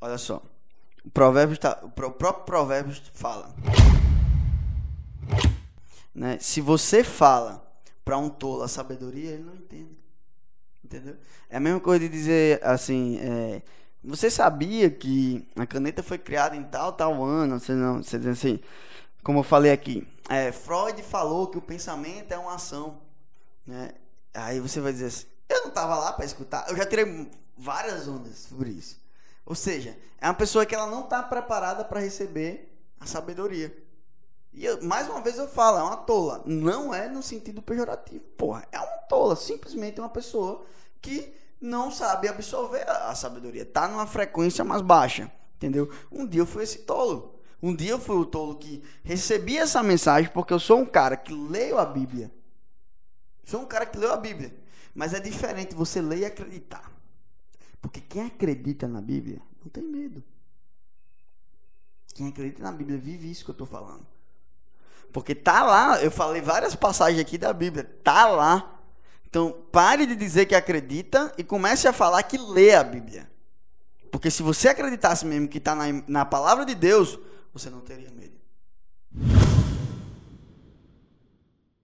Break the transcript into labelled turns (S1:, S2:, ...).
S1: Olha só. O, provérbio tá, o próprio provérbio fala. Né? Se você fala para um tolo a sabedoria, ele não entende. Entendeu? É a mesma coisa de dizer assim. É, você sabia que a caneta foi criada em tal, tal ano? Você não, você diz assim, como eu falei aqui, é, Freud falou que o pensamento é uma ação, né? Aí você vai dizer assim, eu não estava lá para escutar. Eu já tirei várias ondas sobre isso. Ou seja, é uma pessoa que ela não está preparada para receber a sabedoria. E eu, mais uma vez eu falo, é uma tola. Não é no sentido pejorativo. Porra, é uma tola. Simplesmente uma pessoa que não sabe absorver a, a sabedoria. Tá numa frequência mais baixa. Entendeu? Um dia eu fui esse tolo. Um dia eu fui o tolo que recebi essa mensagem porque eu sou um cara que leio a Bíblia. Sou um cara que leu a Bíblia. Mas é diferente você ler e acreditar. Porque quem acredita na Bíblia não tem medo. Quem acredita na Bíblia vive isso que eu estou falando. Porque tá lá, eu falei várias passagens aqui da Bíblia, tá lá. Então, pare de dizer que acredita e comece a falar que lê a Bíblia. Porque se você acreditasse mesmo que está na, na palavra de Deus, você não teria medo.